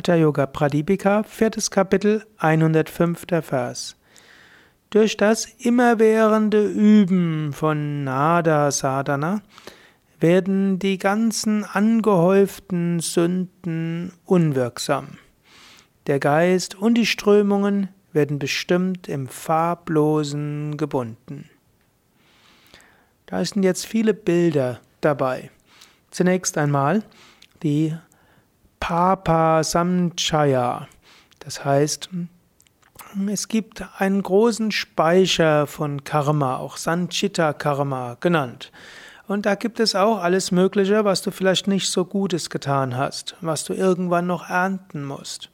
Hatha Yoga Pradipika, viertes Kapitel, 105. Vers. Durch das immerwährende Üben von Nada Sadhana werden die ganzen angehäuften Sünden unwirksam. Der Geist und die Strömungen werden bestimmt im Farblosen gebunden. Da sind jetzt viele Bilder dabei. Zunächst einmal die Papa Samchaya. Das heißt, es gibt einen großen Speicher von Karma, auch Sanchita Karma genannt. Und da gibt es auch alles Mögliche, was du vielleicht nicht so Gutes getan hast, was du irgendwann noch ernten musst.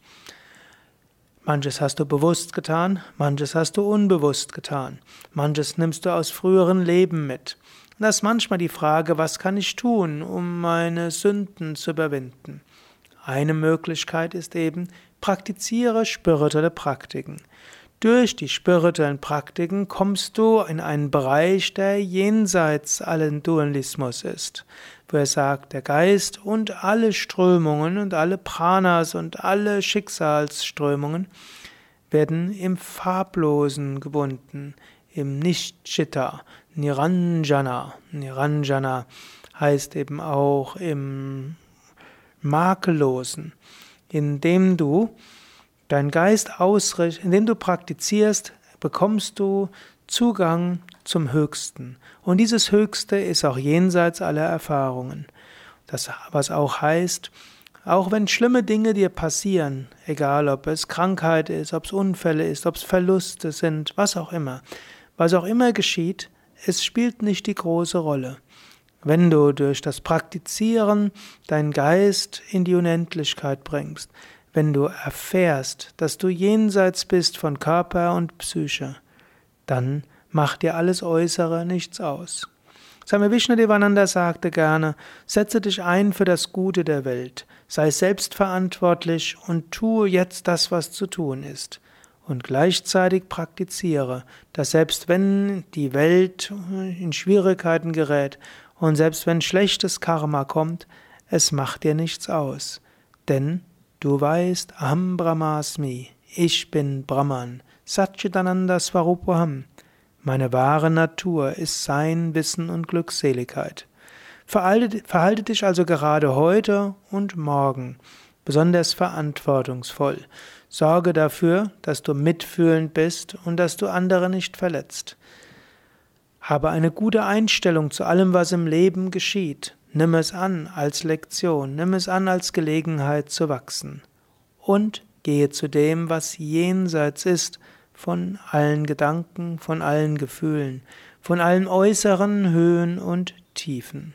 Manches hast du bewusst getan, manches hast du unbewusst getan, manches nimmst du aus früheren Leben mit. Und das ist manchmal die Frage, was kann ich tun, um meine Sünden zu überwinden? Eine Möglichkeit ist eben, praktiziere spirituelle Praktiken. Durch die spirituellen Praktiken kommst du in einen Bereich, der jenseits allen Dualismus ist, wo er sagt, der Geist und alle Strömungen und alle Pranas und alle Schicksalsströmungen werden im Farblosen gebunden, im Nicht-Chitta, Niranjana. Niranjana heißt eben auch im Makellosen, indem du deinen Geist ausrichtest, indem du praktizierst, bekommst du Zugang zum Höchsten. Und dieses Höchste ist auch jenseits aller Erfahrungen. Das, was auch heißt, auch wenn schlimme Dinge dir passieren, egal ob es Krankheit ist, ob es Unfälle ist, ob es Verluste sind, was auch immer, was auch immer geschieht, es spielt nicht die große Rolle. Wenn du durch das Praktizieren deinen Geist in die Unendlichkeit bringst, wenn du erfährst, dass du jenseits bist von Körper und Psyche, dann macht dir alles Äußere nichts aus. Swami Vishnudevananda sagte gerne, setze dich ein für das Gute der Welt, sei selbstverantwortlich und tue jetzt das, was zu tun ist. Und gleichzeitig praktiziere, dass selbst wenn die Welt in Schwierigkeiten gerät und selbst wenn schlechtes Karma kommt, es macht dir nichts aus. Denn du weißt, Aham Brahmasmi, ich bin Brahman, Satchitananda Swarupoham. Meine wahre Natur ist Sein, Wissen und Glückseligkeit. Verhalte, verhalte dich also gerade heute und morgen besonders verantwortungsvoll. Sorge dafür, dass du mitfühlend bist und dass du andere nicht verletzt. Habe eine gute Einstellung zu allem, was im Leben geschieht. Nimm es an als Lektion, nimm es an als Gelegenheit zu wachsen. Und gehe zu dem, was jenseits ist von allen Gedanken, von allen Gefühlen, von allen äußeren Höhen und Tiefen.